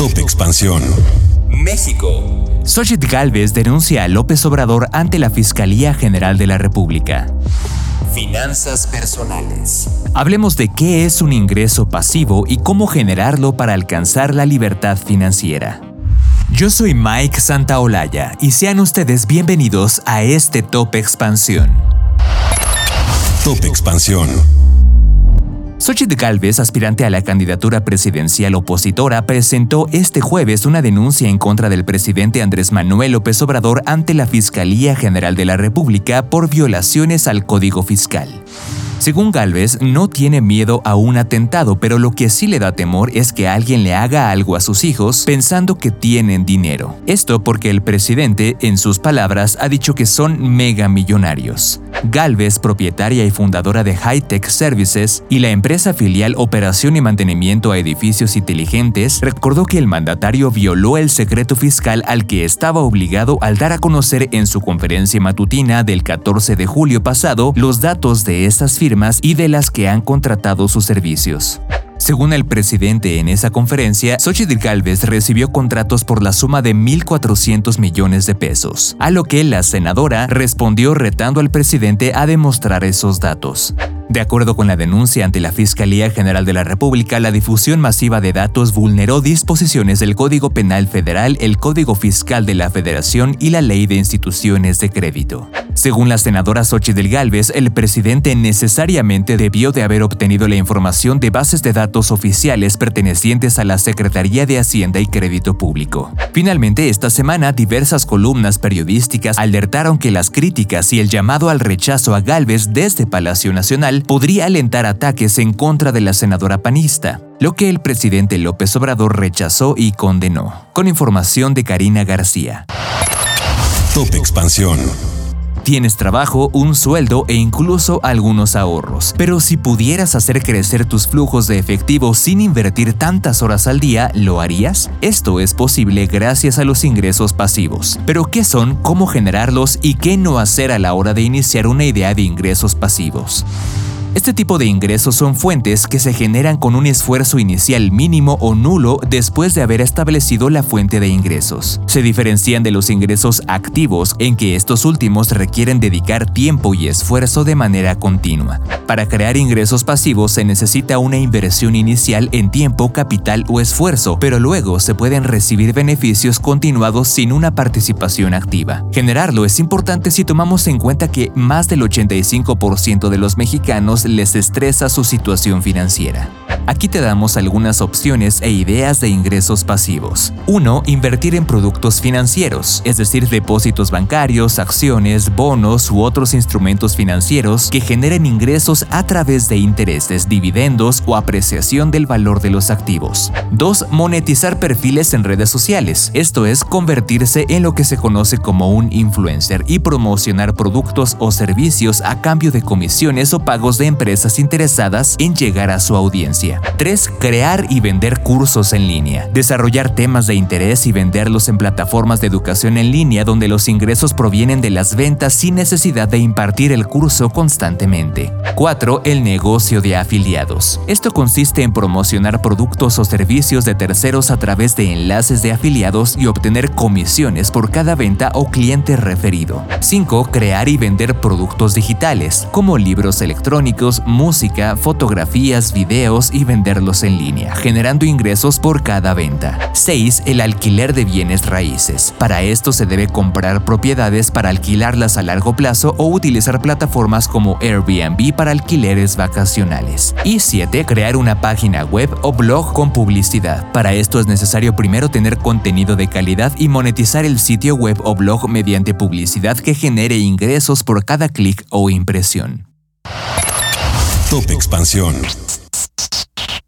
Top Expansión. México. Xochitl Galvez denuncia a López Obrador ante la Fiscalía General de la República. Finanzas personales. Hablemos de qué es un ingreso pasivo y cómo generarlo para alcanzar la libertad financiera. Yo soy Mike Santaolalla y sean ustedes bienvenidos a este Top Expansión. Top Expansión. Xochitl Galvez, aspirante a la candidatura presidencial opositora, presentó este jueves una denuncia en contra del presidente Andrés Manuel López Obrador ante la Fiscalía General de la República por violaciones al Código Fiscal. Según Galvez, no tiene miedo a un atentado, pero lo que sí le da temor es que alguien le haga algo a sus hijos pensando que tienen dinero. Esto porque el presidente, en sus palabras, ha dicho que son mega millonarios. Galvez, propietaria y fundadora de Hightech Services y la empresa filial Operación y Mantenimiento a Edificios Inteligentes, recordó que el mandatario violó el secreto fiscal al que estaba obligado al dar a conocer en su conferencia matutina del 14 de julio pasado los datos de estas firmas y de las que han contratado sus servicios. Según el presidente en esa conferencia, Xochitl Galvez recibió contratos por la suma de 1.400 millones de pesos, a lo que la senadora respondió retando al presidente a demostrar esos datos. De acuerdo con la denuncia ante la Fiscalía General de la República, la difusión masiva de datos vulneró disposiciones del Código Penal Federal, el Código Fiscal de la Federación y la Ley de Instituciones de Crédito. Según la senadora Xochitl Galvez, el presidente necesariamente debió de haber obtenido la información de bases de datos oficiales pertenecientes a la Secretaría de Hacienda y Crédito Público. Finalmente, esta semana, diversas columnas periodísticas alertaron que las críticas y el llamado al rechazo a Galvez desde Palacio Nacional podría alentar ataques en contra de la senadora panista, lo que el presidente López Obrador rechazó y condenó. Con información de Karina García. Top Expansión. Tienes trabajo, un sueldo e incluso algunos ahorros. Pero si pudieras hacer crecer tus flujos de efectivo sin invertir tantas horas al día, ¿lo harías? Esto es posible gracias a los ingresos pasivos. Pero ¿qué son, cómo generarlos y qué no hacer a la hora de iniciar una idea de ingresos pasivos? Este tipo de ingresos son fuentes que se generan con un esfuerzo inicial mínimo o nulo después de haber establecido la fuente de ingresos. Se diferencian de los ingresos activos en que estos últimos requieren dedicar tiempo y esfuerzo de manera continua. Para crear ingresos pasivos se necesita una inversión inicial en tiempo, capital o esfuerzo, pero luego se pueden recibir beneficios continuados sin una participación activa. Generarlo es importante si tomamos en cuenta que más del 85% de los mexicanos les estresa su situación financiera. Aquí te damos algunas opciones e ideas de ingresos pasivos. 1. Invertir en productos financieros, es decir, depósitos bancarios, acciones, bonos u otros instrumentos financieros que generen ingresos a través de intereses, dividendos o apreciación del valor de los activos. 2. Monetizar perfiles en redes sociales, esto es convertirse en lo que se conoce como un influencer y promocionar productos o servicios a cambio de comisiones o pagos de empresas interesadas en llegar a su audiencia. 3. Crear y vender cursos en línea. Desarrollar temas de interés y venderlos en plataformas de educación en línea donde los ingresos provienen de las ventas sin necesidad de impartir el curso constantemente. 4. El negocio de afiliados. Esto consiste en promocionar productos o servicios de terceros a través de enlaces de afiliados y obtener comisiones por cada venta o cliente referido. 5. Crear y vender productos digitales, como libros electrónicos, música, fotografías, videos y venderlos en línea, generando ingresos por cada venta. 6. El alquiler de bienes raíces. Para esto se debe comprar propiedades para alquilarlas a largo plazo o utilizar plataformas como Airbnb para alquileres vacacionales. Y 7. Crear una página web o blog con publicidad. Para esto es necesario primero tener contenido de calidad y monetizar el sitio web o blog mediante publicidad que genere ingresos por cada clic o impresión. Top Expansión.